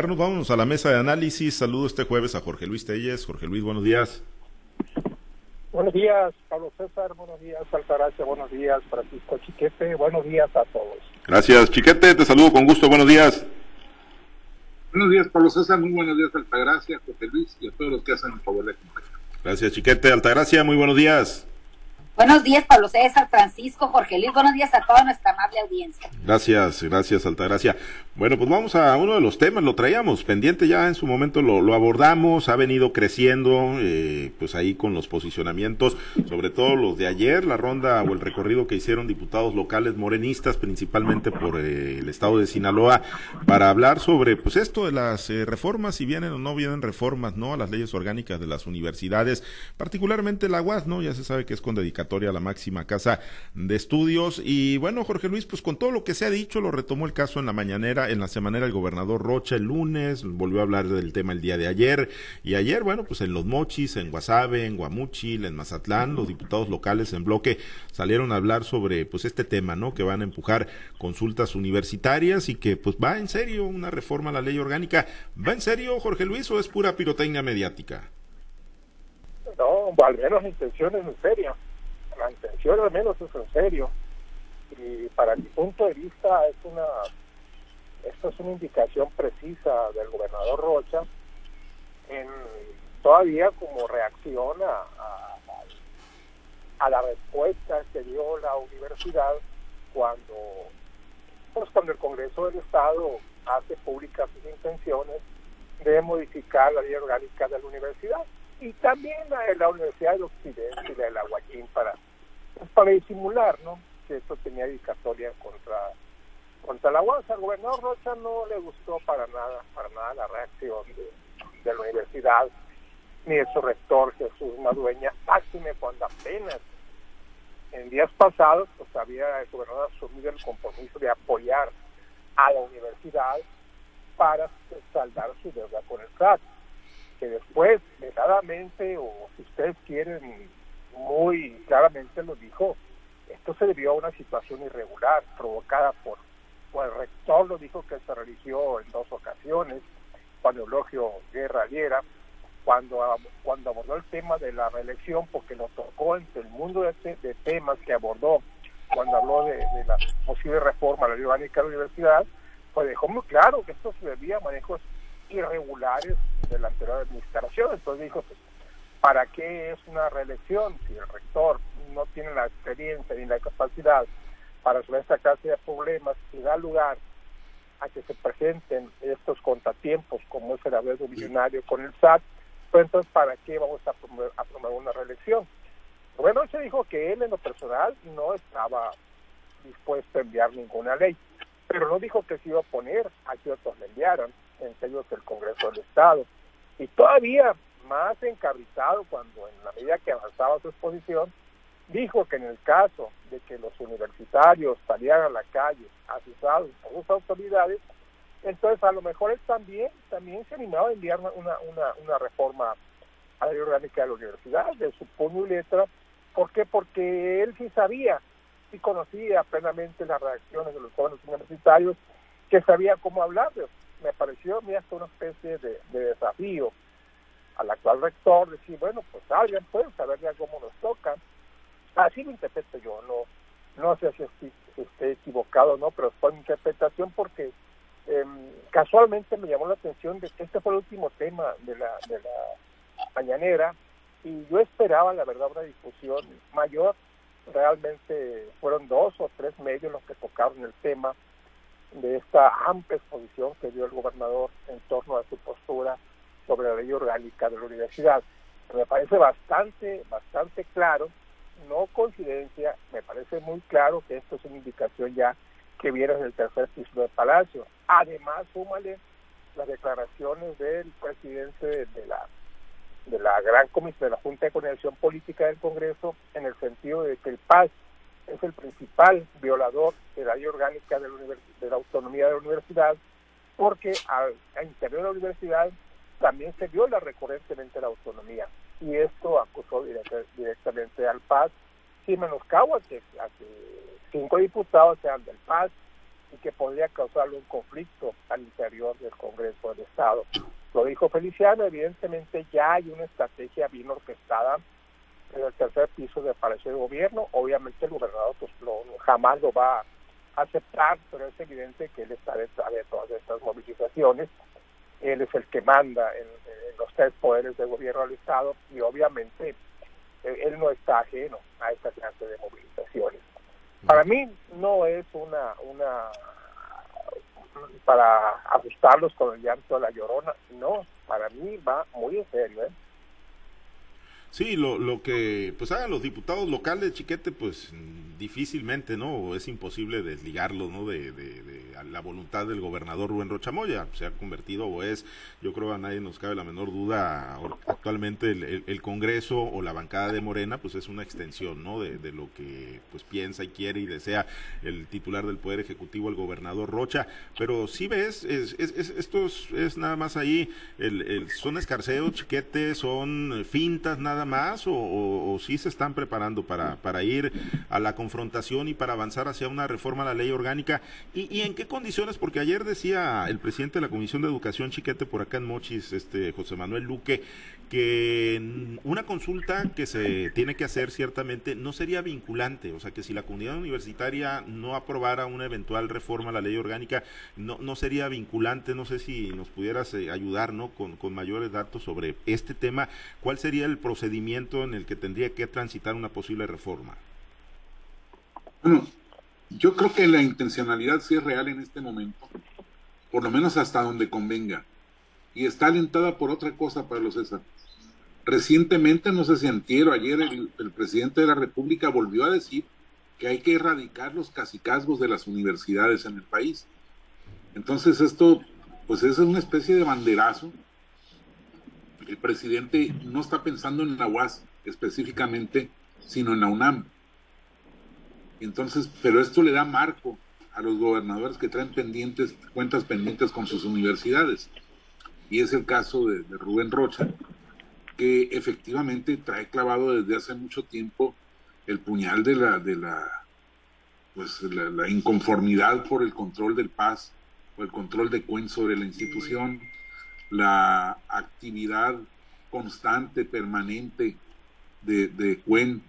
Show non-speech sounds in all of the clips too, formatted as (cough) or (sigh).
Vamos a la mesa de análisis. Saludo este jueves a Jorge Luis Telles. Jorge Luis, buenos días. Buenos días, Pablo César. Buenos días, Altagracia. Buenos días, Francisco Chiquete. Buenos días a todos. Gracias, Chiquete. Te saludo con gusto. Buenos días. Buenos días, Pablo César. Muy buenos días, Altagracia, Jorge Luis y a todos los que hacen el favor de acompañar. Gracias, Chiquete. Altagracia, muy buenos días. Buenos días, Pablo César, Francisco, Jorge Luis. Buenos días a toda nuestra amable audiencia. Gracias, gracias, Altagracia. Bueno, pues vamos a uno de los temas, lo traíamos pendiente ya en su momento, lo, abordamos, ha venido creciendo, eh, pues ahí con los posicionamientos, sobre todo los de ayer, la ronda o el recorrido que hicieron diputados locales morenistas, principalmente por eh, el estado de Sinaloa, para hablar sobre, pues esto de las eh, reformas, si vienen o no vienen reformas, ¿no? A las leyes orgánicas de las universidades, particularmente la UAS, ¿no? Ya se sabe que es con dedicatoria a la máxima casa de estudios. Y bueno, Jorge Luis, pues con todo lo que se ha dicho, lo retomó el caso en la mañanera en la semanera el gobernador Rocha el lunes, volvió a hablar del tema el día de ayer, y ayer, bueno, pues en Los Mochis, en Guasave, en Guamuchil, en Mazatlán, los diputados locales en bloque salieron a hablar sobre pues este tema, ¿no? Que van a empujar consultas universitarias y que pues va en serio una reforma a la ley orgánica. ¿Va en serio, Jorge Luis, o es pura pirotecnia mediática? No, al menos la intención es en serio. La intención al menos es en serio. Y para mi punto de vista es una esto es una indicación precisa del gobernador Rocha en todavía como reacción a, la respuesta que dio la universidad cuando pues cuando el Congreso del Estado hace públicas sus intenciones de modificar la ley orgánica de la universidad y también la de la Universidad del Occidente y la de la Guayín para para disimular no que esto tenía dedicatoria contra contra la UAS. Al gobernador Rocha no le gustó para nada, para nada la reacción de, la universidad, ni de su rector Jesús Madueña, máxime cuando apenas en días pasados pues había el gobernador asumido el compromiso de apoyar a la universidad para saldar su deuda con el SAT, que después, veladamente, o si ustedes quieren, muy claramente lo dijo, esto se debió a una situación irregular provocada por pues el rector lo dijo que se religió en dos ocasiones, cuando Eulogio Guerra Liera, cuando, cuando abordó el tema de la reelección, porque lo tocó entre el mundo de, temas que abordó cuando habló de, la posible reforma a la ley de la universidad, pues dejó muy claro que esto se debía a manejos irregulares de la anterior administración. Entonces dijo, pues, ¿para qué es una reelección si el rector no tiene la experiencia ni la capacidad para resolver esta clase de problemas y da lugar a que se presenten estos contratiempos como es el acuerdo millonario con el SAT, pues entonces ¿para qué vamos a promover, a promover una reelección? Bueno, se dijo que él en lo personal no estaba dispuesto a enviar ninguna ley, pero no dijo que se iba a oponer a que otros le enviaran, entre ellos el Congreso del Estado. Y todavía más encarrizado cuando en la medida que avanzaba su exposición, dijo que en el caso de que los universitarios salieran a la calle asusados por sus autoridades, entonces a lo mejor él también, también se animaba a enviar una, una, una reforma a la orgánica de la universidad, de su puño y letra. ¿Por qué? Porque él sí sabía, sí conocía plenamente las reacciones de los jóvenes universitarios, que sabía cómo hablarles. Me pareció a mí hasta una especie de, desafío al actual rector, decir, bueno, pues salgan, pues, a ver ya cómo nos toca Así lo interpreto yo, no, no sé si, esté equivocado o no, pero fue mi interpretación porque em, casualmente me llamó la atención de que este fue el último tema de la, de la mañanera y yo esperaba, la verdad, una discusión mayor. Realmente fueron dos o tres medios los que tocaron el tema de esta amplia exposición que dio el gobernador en torno a su postura sobre la ley orgánica de la universidad. Me parece bastante, bastante claro no coincidencia, me parece muy claro que esto es una indicación ya que viene en el tercer piso del Palacio. Además, súmale las declaraciones del presidente de la de la gran comisión de la Junta de Coordinación Política del Congreso en el sentido de que el PAS es el principal violador de la ley orgánica de la, de la autonomía de la universidad porque al, interior de la universidad también se viola recurrentemente la autonomía y esto acusó directamente al PAS, sin menoscabo a que, a que cinco diputados sean del PAS y que podría causarle un conflicto al interior del Congreso del Estado. Lo dijo Feliciano, evidentemente ya hay una estrategia bien orquestada en el tercer piso de Palacio de Gobierno. Obviamente el gobernador pues, jamás lo va a aceptar, pero es evidente que él está detrás de todas estas movilizaciones. Él es el que manda en, los tres poderes de gobierno del Estado y obviamente eh, él no está ajeno a esta clase de movilizaciones. Para mí no es una, una para ajustarlos con el llanto de la llorona, no, para mí va muy en serio, ¿eh? Sí, lo, lo que pues hagan los diputados locales, Chiquete, pues difícilmente, ¿no? Es imposible desligarlo, ¿no? De, de, la voluntad del gobernador Rubén Rochamoya. Se ha convertido o es, yo creo a nadie nos cabe la menor duda, actualmente el, Congreso o la bancada de Morena, pues es una extensión, ¿no? De, de, lo que pues piensa y quiere y desea el titular del Poder Ejecutivo, el gobernador Rocha. Pero si ves, es, es, esto es, nada más ahí, el, el, son escarceos, Chiquete, son fintas nada más o, o, sí se están preparando para, para ir a la confrontación y para avanzar hacia una reforma a la ley orgánica? ¿Y, y en qué condiciones? Porque ayer decía el presidente de la Comisión de Educación Chiquete por acá en Mochis, este José Manuel Luque, que una consulta que se tiene que hacer ciertamente no sería vinculante, o sea que si la comunidad universitaria no aprobara una eventual reforma a la ley orgánica, no, no sería vinculante, no sé si nos pudieras eh, ayudar ¿no? con, con mayores datos sobre este tema, ¿cuál sería el procedimiento en el que tendría que transitar una posible reforma? Bueno, yo creo que la intencionalidad sí es real en este momento, por lo menos hasta donde convenga, y está alentada por otra cosa, Pablo César. Recientemente, no sé si antier o ayer, el, presidente de la República volvió a decir que hay que erradicar los casicazgos de las universidades en el país. Entonces esto, pues es una especie de banderazo. El presidente no está pensando en la UAS específicamente, sino en la UNAM. Entonces, pero esto le da marco a los gobernadores que traen pendientes, cuentas pendientes con sus universidades. Y es el caso de Rubén Rocha, que efectivamente trae clavado desde hace mucho tiempo el puñal de la, de la, pues, la, inconformidad por el control del paz o el control de Cuen sobre la institución, la actividad constante, permanente de, de Cuen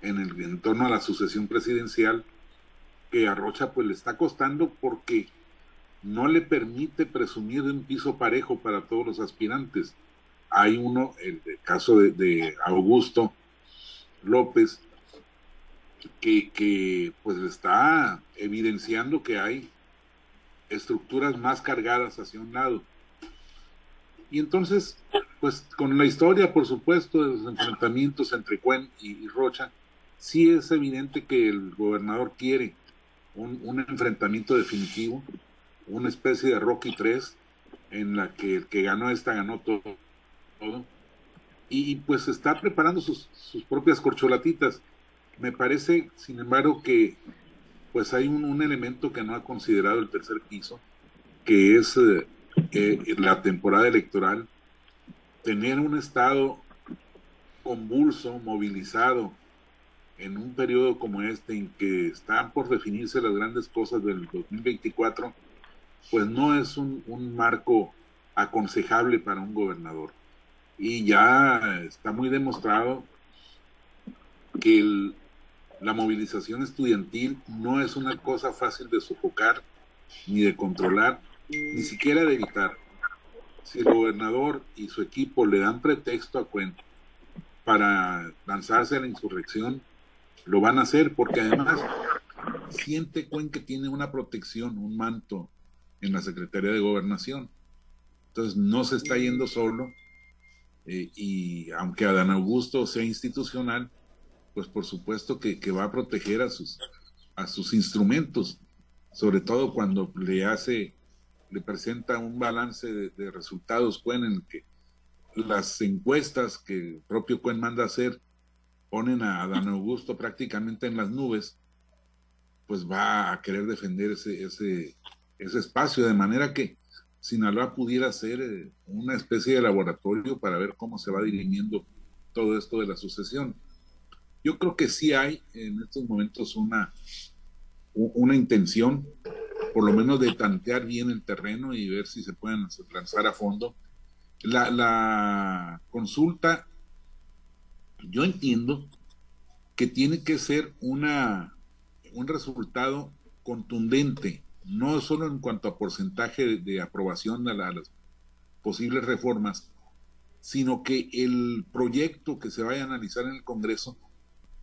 en el en torno a la sucesión presidencial, que a Rocha pues le está costando porque no le permite presumir de un piso parejo para todos los aspirantes hay uno, el, caso de, Augusto López, que, que pues está evidenciando que hay estructuras más cargadas hacia un lado. Y entonces, pues con la historia, por supuesto, de los enfrentamientos entre Cuen y, Rocha, sí es evidente que el gobernador quiere un, un, enfrentamiento definitivo, una especie de Rocky 3, en la que el que ganó esta ganó todo y pues está preparando sus, propias corcholatitas. Me parece, sin embargo, que pues hay un, elemento que no ha considerado el tercer piso, que es eh, eh, la temporada electoral, tener un Estado convulso, movilizado, en un periodo como este, en que están por definirse las grandes cosas del 2024, pues no es un marco aconsejable para un gobernador y ya está muy demostrado que la movilización estudiantil no es una cosa fácil de sofocar ni de controlar, ni siquiera de evitar. Si el gobernador y su equipo le dan pretexto a cuenta para lanzarse a la insurrección, lo van a hacer porque además siente Cuen que tiene una protección, un manto en la Secretaría de Gobernación. Entonces no se está yendo solo, eh, y aunque Adán Augusto sea institucional, pues por supuesto que, va a proteger a sus, a sus instrumentos, sobre todo cuando le hace, le presenta un balance de, resultados Cuen en el que las encuestas que el propio Cuen manda hacer ponen a Adán Augusto prácticamente en las nubes, pues va a querer defender ese, ese, ese espacio, de manera que Sinaloa pudiera ser eh, una especie de laboratorio para ver cómo se va dirimiendo todo esto de la sucesión. Yo creo que sí hay en estos momentos una, una intención por lo menos de tantear bien el terreno y ver si se pueden lanzar a fondo. La, la consulta, yo entiendo que tiene que ser una, un resultado contundente, no solo en cuanto a porcentaje de, aprobación de, las posibles reformas, sino que el proyecto que se vaya a analizar en el Congreso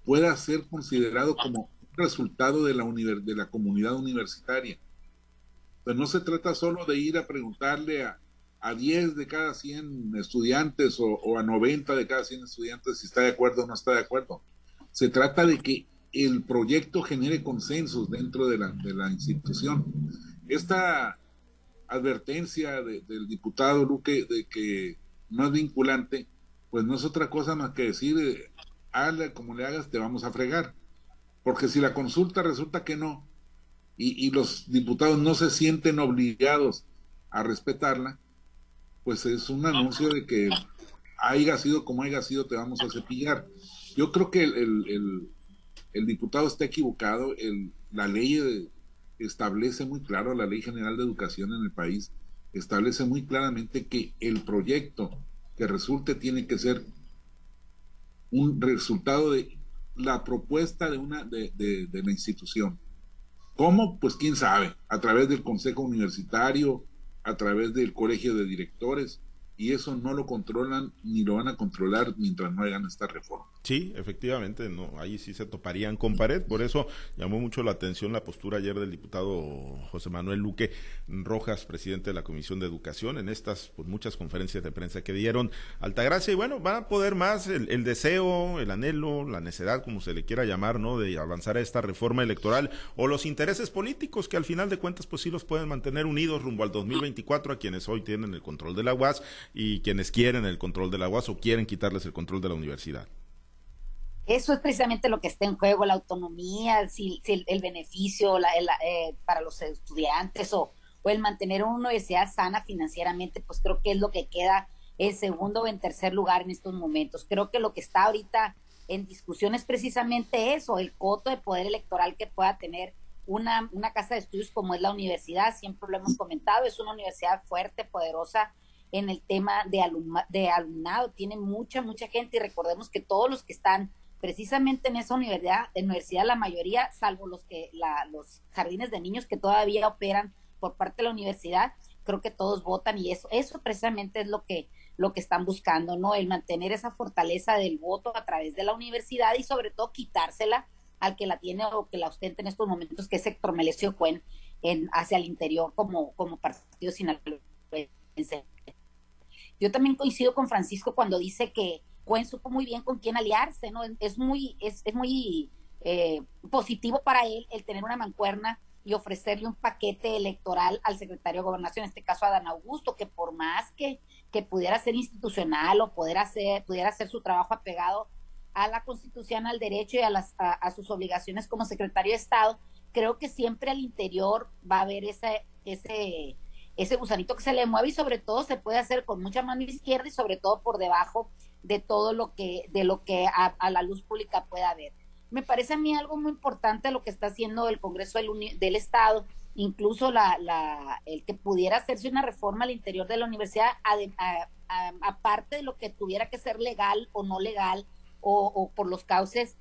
pueda ser considerado como resultado de la, de la comunidad universitaria. Pues no se trata solo de ir a preguntarle a, a 10 de cada 100 estudiantes o, o, a 90 de cada 100 estudiantes si está de acuerdo o no está de acuerdo. Se trata de que el proyecto genere consensos dentro de la, de la institución. Esta advertencia del diputado Luque de que no es vinculante, pues no es otra cosa más que decir, eh, hazle como le hagas, te vamos a fregar. Porque si la consulta resulta que no, y, y los diputados no se sienten obligados a respetarla, pues es un anuncio de que haya sido como haya sido, te vamos a cepillar. Yo creo que el, diputado está equivocado, el, la ley establece muy claro, la Ley General de Educación en el país establece muy claramente que el proyecto que resulte tiene que ser un resultado de la propuesta de una de, de, la institución. ¿Cómo? Pues quién sabe, a través del Consejo Universitario, a través del Colegio de Directores, y eso no lo controlan ni lo van a controlar mientras no hagan esta reforma. Sí, efectivamente, no, ahí sí se toparían con pared. Por eso llamó mucho la atención la postura ayer del diputado José Manuel Luque Rojas, presidente de la Comisión de Educación, en estas pues, muchas conferencias de prensa que dieron Altagracia. Y bueno, va a poder más el, deseo, el anhelo, la necedad, como se le quiera llamar, ¿no? De avanzar a esta reforma electoral o los intereses políticos que al final de cuentas, pues sí los pueden mantener unidos rumbo al 2024 a quienes hoy tienen el control de la UAS y quienes quieren el control de la UAS o quieren quitarles el control de la universidad. Eso es precisamente lo que está en juego, la autonomía, si, el, beneficio eh, para los estudiantes o, o, el mantener una universidad sana financieramente, pues creo que es lo que queda en segundo o en tercer lugar en estos momentos. Creo que lo que está ahorita en discusión es precisamente eso, el coto de poder electoral que pueda tener una, una casa de estudios como es la universidad, siempre lo hemos comentado, es una universidad fuerte, poderosa en el tema de, de alumnado, tiene mucha, mucha gente y recordemos que todos los que están precisamente en esa universidad, en universidad la mayoría, salvo los que la, los jardines de niños que todavía operan por parte de la universidad, creo que todos votan y eso, eso precisamente es lo que, lo que están buscando, ¿no? El mantener esa fortaleza del voto a través de la universidad y sobre todo quitársela al que la tiene o que la ostenta en estos momentos, que es Héctor Melesio Cuen, en, hacia el interior como, como partido sinaloense. Yo también coincido con Francisco cuando dice que Cuen supo muy bien con quién aliarse, ¿no? Es muy, es, es muy eh, positivo para él el tener una mancuerna y ofrecerle un paquete electoral al secretario de Gobernación, en este caso a Dan Augusto, que por más que, que pudiera ser institucional o poder hacer, pudiera hacer su trabajo apegado a la Constitución, al derecho y a, las, a, sus obligaciones como secretario de Estado, creo que siempre al interior va a haber ese, ese, ese gusanito que se le mueve y sobre todo se puede hacer con mucha mano izquierda y sobre todo por debajo de todo lo que, de lo que a, la luz pública pueda haber. Me parece a mí algo muy importante lo que está haciendo el Congreso del, del Estado, incluso la, la, el que pudiera hacerse una reforma al interior de la universidad, aparte de lo que tuviera que ser legal o no legal, o, por los cauces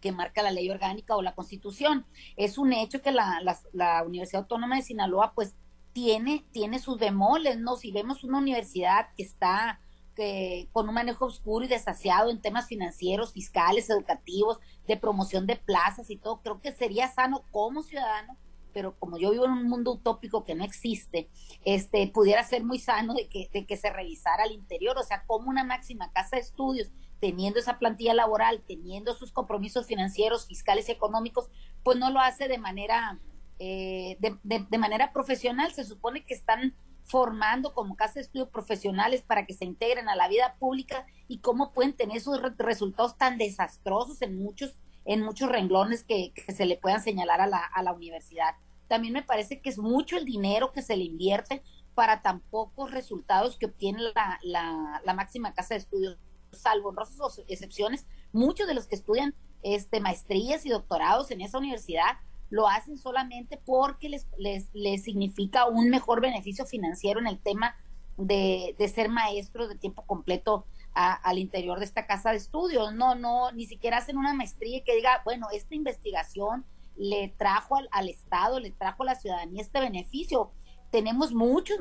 que marca la ley orgánica o la constitución. Es un hecho que la, la, la, Universidad Autónoma de Sinaloa pues tiene, tiene sus bemoles, ¿no? Si vemos una universidad que está que, con un manejo oscuro y desasiado en temas financieros, fiscales, educativos, de promoción de plazas y todo, creo que sería sano como ciudadano, pero como yo vivo en un mundo utópico que no existe, este pudiera ser muy sano de que, de que se revisara al interior, o sea, como una máxima casa de estudios, teniendo esa plantilla laboral, teniendo sus compromisos financieros, fiscales y económicos, pues no lo hace de manera eh, de, de, manera profesional. Se supone que están formando como casa de estudio profesionales para que se integren a la vida pública y cómo pueden tener esos resultados tan desastrosos en muchos en muchos renglones que, se le puedan señalar a la, a la universidad. También me parece que es mucho el dinero que se le invierte para tan pocos resultados que obtiene la, la, la máxima casa de estudios, salvo honrosas excepciones, muchos de los que estudian este, maestrías y doctorados en esa universidad lo hacen solamente porque les, les, les significa un mejor beneficio financiero en el tema de, de ser maestros de tiempo completo al interior de esta casa de estudios. No, no, ni siquiera hacen una maestría que diga, bueno, esta investigación le trajo al, al Estado, le trajo a la ciudadanía este beneficio tenemos muchos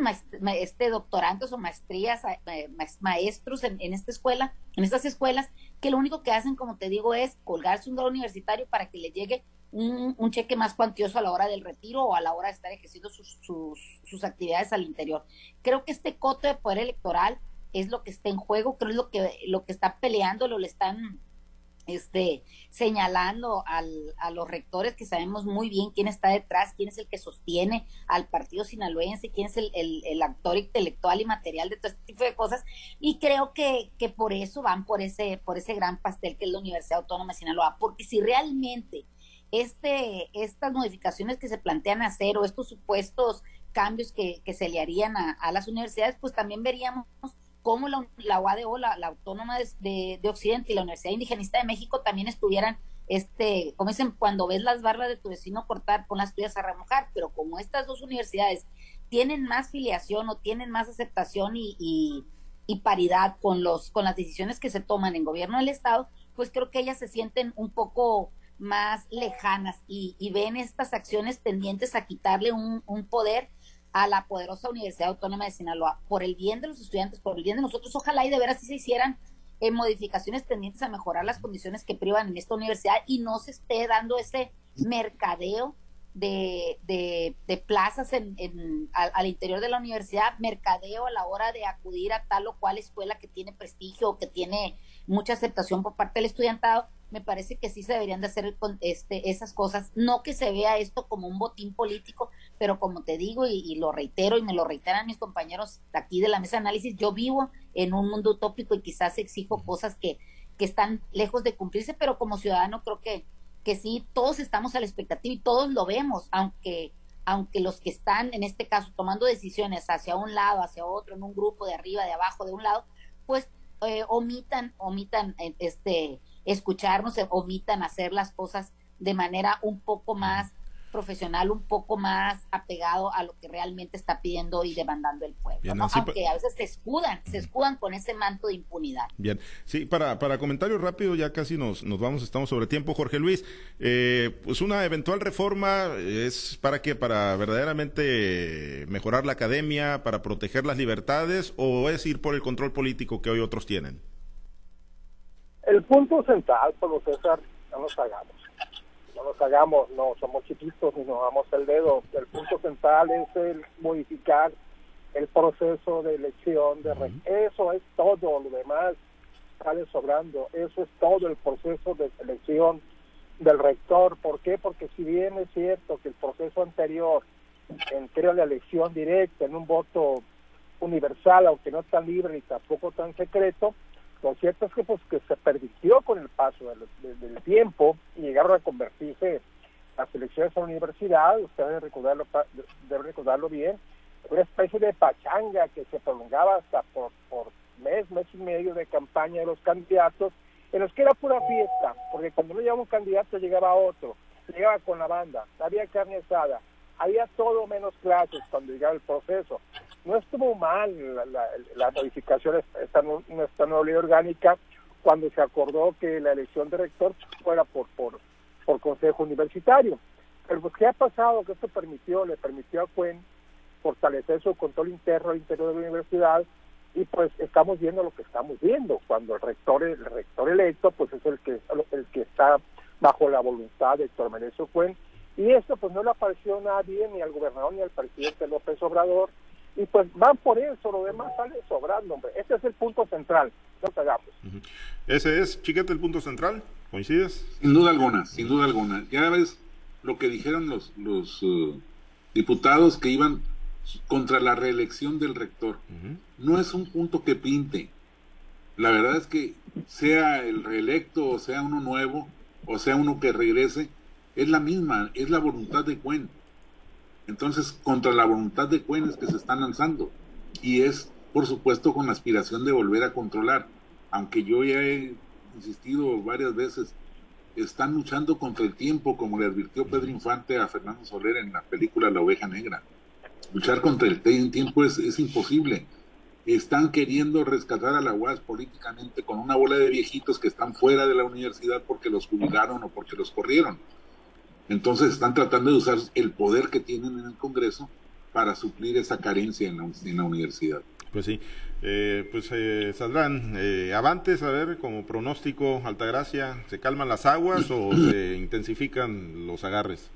este, doctorantes o maestrías, eh, maestros en, esta escuela, en estas escuelas, que lo único que hacen, como te digo, es colgarse un grado universitario para que le llegue un, cheque más cuantioso a la hora del retiro o a la hora de estar ejerciendo sus, sus, actividades al interior. Creo que este coto de poder electoral es lo que está en juego, creo es lo que, lo que está peleando, lo le están este, señalando al, a los rectores que sabemos muy bien quién está detrás, quién es el que sostiene al partido sinaloense, quién es el, el, actor intelectual y material de todo este tipo de cosas. Y creo que, que por eso van por ese, por ese gran pastel que es la Universidad Autónoma de Sinaloa, porque si realmente este, estas modificaciones que se plantean hacer o estos supuestos cambios que, que se le harían a, a las universidades, pues también veríamos cómo la, la UADO, la, Autónoma de, Occidente y la Universidad Indigenista de México también estuvieran, este, como dicen, cuando ves las barbas de tu vecino cortar, con las tuyas a remojar, pero como estas dos universidades tienen más filiación o tienen más aceptación y, y, paridad con, los, con las decisiones que se toman en gobierno del Estado, pues creo que ellas se sienten un poco más lejanas y, y ven estas acciones tendientes a quitarle un, poder a la poderosa Universidad Autónoma de Sinaloa, por el bien de los estudiantes, por el bien de nosotros, ojalá y de veras si se hicieran eh, modificaciones tendientes a mejorar las condiciones que privan en esta universidad y no se esté dando ese mercadeo de, de, plazas en, en, al, interior de la universidad, mercadeo a la hora de acudir a tal o cual escuela que tiene prestigio o que tiene mucha aceptación por parte del estudiantado, me parece que sí se deberían de hacer este, esas cosas, no que se vea esto como un botín político, pero como te digo y, lo reitero y me lo reiteran mis compañeros aquí de la mesa de análisis, yo vivo en un mundo utópico y quizás exijo cosas que, que están lejos de cumplirse, pero como ciudadano creo que, que sí, todos estamos a la expectativa y todos lo vemos, aunque aunque los que están en este caso tomando decisiones hacia un lado, hacia otro, en un grupo de arriba, de abajo, de un lado, pues eh, omitan, omitan eh, este escucharnos, omitan hacer las cosas de manera un poco más profesional, un poco más apegado a lo que realmente está pidiendo y demandando el pueblo. Aunque a veces se escudan, se escudan con ese manto de impunidad. Bien, sí, para, para comentario rápido, ya casi nos, nos vamos, estamos sobre tiempo. Jorge Luis, eh, pues una eventual reforma es para qué, para verdaderamente mejorar la academia, para proteger las libertades o es ir por el control político que hoy otros tienen? El punto central, por lo César, no nos hagamos. No nos hagamos, no somos chiquitos ni nos damos el dedo. El punto central es el modificar el proceso de elección de Eso es todo, lo demás sale sobrando. Eso es todo el proceso de selección del rector. ¿Por qué? Porque si bien es cierto que el proceso anterior entre la elección directa en un voto universal, aunque no tan libre ni tampoco tan secreto, lo cierto es que pues que se permitió con el paso del, tiempo y llegaron a convertirse las elecciones a la universidad, ustedes deben recordarlo, deben recordarlo bien, una especie de pachanga que se prolongaba hasta por, por mes, mes y medio de campaña de los candidatos, en los que era pura fiesta, porque cuando no llegaba un candidato llegaba otro, llegaba con la banda, había carne asada, había todo menos clases cuando llegaba el proceso no estuvo mal la, modificación de esta, esta nueva ley orgánica cuando se acordó que la elección de rector fuera por, por, por consejo universitario. Pero pues, ¿qué ha pasado? Que esto permitió, le permitió a Cuen fortalecer su control interno al interior de la universidad y pues estamos viendo lo que estamos viendo cuando el rector el rector electo pues es el que el que está bajo la voluntad de Héctor Menezes Cuen y esto pues no le apareció a nadie ni al gobernador ni al presidente López Obrador y pues van por eso, lo demás sale sobrando, hombre. Ese es el punto central, no hagamos. Ese es, chiquete, el punto central, ¿coincides? Sin duda alguna, sin duda alguna. Ya ves lo que dijeron los, los uh, diputados que iban contra la reelección del rector. No es un punto que pinte. La verdad es que sea el reelecto o sea uno nuevo o sea uno que regrese, es la misma, es la voluntad de Cuen entonces, contra la voluntad de Cuenes que se están lanzando. Y es, por supuesto, con la aspiración de volver a controlar. Aunque yo ya he insistido varias veces están luchando contra el tiempo, como le advirtió Pedro Infante a Fernando Soler en la película La oveja negra. Luchar contra el tiempo es, es imposible. Están queriendo rescatar a la UAS políticamente con una bola de viejitos que están fuera de la universidad porque los jubilaron o porque los corrieron. Entonces están tratando de usar el poder que tienen en el Congreso para suplir esa carencia en la, universidad. Pues sí, eh, pues eh, saldrán eh, avantes, a ver, como pronóstico, Altagracia, ¿se calman las aguas o (clears throat) se intensifican los agarres?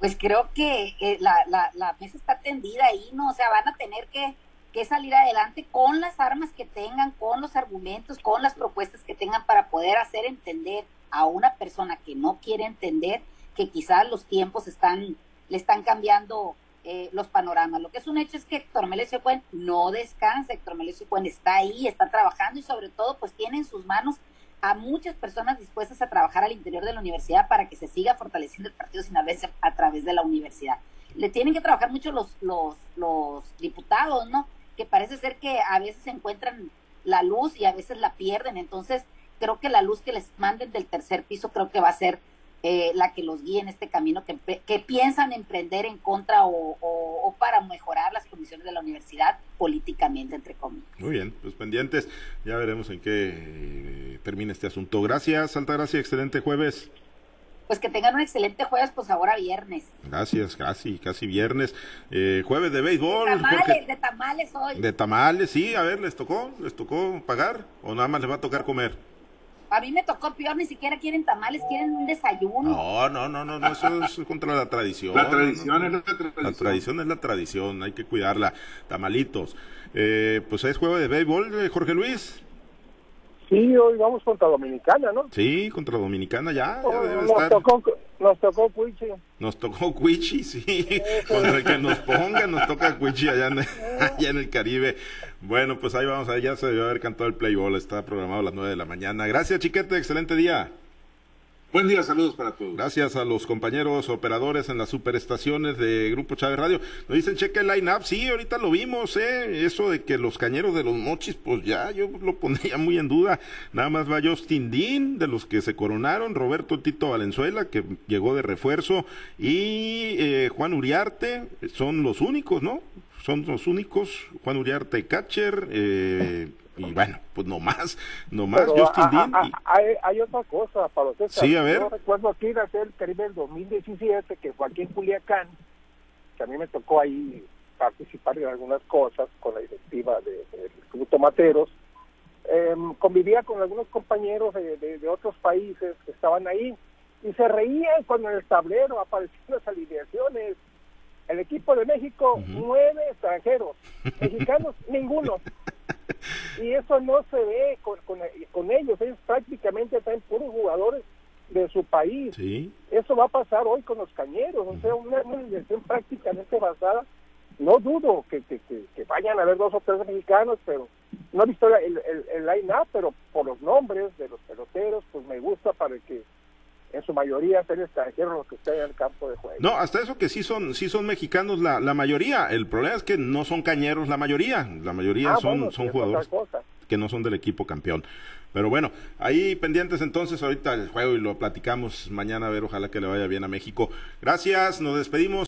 Pues creo que la, la, la, mesa está tendida ahí, ¿no? O sea, van a tener que, que salir adelante con las armas que tengan, con los argumentos, con las propuestas que tengan para poder hacer entender a una persona que no quiere entender que quizás los tiempos están, le están cambiando eh, los panoramas. Lo que es un hecho es que Héctor Melesio Cuen no descansa, Héctor Melesio Cuen está ahí, está trabajando y sobre todo pues tiene en sus manos a muchas personas dispuestas a trabajar al interior de la universidad para que se siga fortaleciendo el partido sinaloense a través de la universidad. Le tienen que trabajar mucho los, los, los diputados, ¿no? Que parece ser que a veces encuentran la luz y a veces la pierden. Entonces, creo que la luz que les manden del tercer piso creo que va a ser eh, la que los guíe en este camino que, que piensan emprender en contra o, o, para mejorar las condiciones de la universidad políticamente, entre comillas. Muy bien, pues pendientes, ya veremos en qué eh, termina este asunto. Gracias, Altagracia, excelente jueves. Pues que tengan un excelente jueves, pues ahora viernes. Gracias, casi, casi viernes. Eh, jueves de béisbol. De tamales, de tamales hoy. De tamales, sí, a ver, ¿les tocó? ¿Les tocó pagar o nada más les va a tocar comer? A mí me tocó peor, ni siquiera quieren tamales, quieren un desayuno. No, no, no, no, no eso es contra la tradición. La tradición es la tradición. La tradición es la tradición, hay que cuidarla. Tamalitos. Eh, pues es juego de béisbol, eh, Jorge Luis. Sí, hoy vamos contra Dominicana, ¿no? Sí, contra Dominicana ya. ya debe nos, Tocó, nos tocó Cuichi. Nos tocó Cuichi, sí. (laughs) contra el que nos ponga, nos toca Cuichi allá en, (laughs) allá en el Caribe. Bueno, pues ahí vamos, ahí ya se debió haber cantado el Playball, está programado a las 9 de la mañana. Gracias, Chiquete, excelente día. Buen día, saludos para todos. Gracias a los compañeros operadores en las superestaciones de Grupo Chávez Radio. Nos dicen, cheque el line-up. Sí, ahorita lo vimos, ¿eh? Eso de que los cañeros de los mochis, pues ya, yo lo pondría muy en duda. Nada más va Justin Dean, de los que se coronaron, Roberto Tito Valenzuela, que llegó de refuerzo, y eh, Juan Uriarte, son los únicos, ¿no? Son los únicos. Juan Uriarte, catcher, eh y bueno, pues no más, no más, Justin Dean. Hay, otra cosa, para ustedes. Sí, a ver. Yo recuerdo aquí en el Caribe del 2017, que fue aquí en Culiacán, que a mí me tocó ahí participar en algunas cosas con la directiva del de, Club Tomateros. Em, convivía con algunos compañeros de, otros países que estaban ahí y se reían cuando en el tablero aparecían las alineaciones. El equipo de México, nueve extranjeros. (laughs) Mexicanos, ninguno. Y eso no se ve con, con, ellos, ellos prácticamente están puros jugadores de su país. Eso va a pasar hoy con los cañeros, o sea, una, una (laughs) prácticamente basada. No dudo que, que, que, vayan a haber dos o tres mexicanos, pero no he visto el, el, el line-up, pero por los nombres de los peloteros, pues me gusta para que en su mayoría ser extranjeros los que estén en el campo de juego. No, hasta eso que sí son, sí son mexicanos la, la mayoría. El problema es que no son cañeros la mayoría. La mayoría ah, son, son jugadores que no son del equipo campeón. Pero bueno, ahí pendientes entonces ahorita el juego y lo platicamos mañana a ver, ojalá que le vaya bien a México. Gracias, nos despedimos.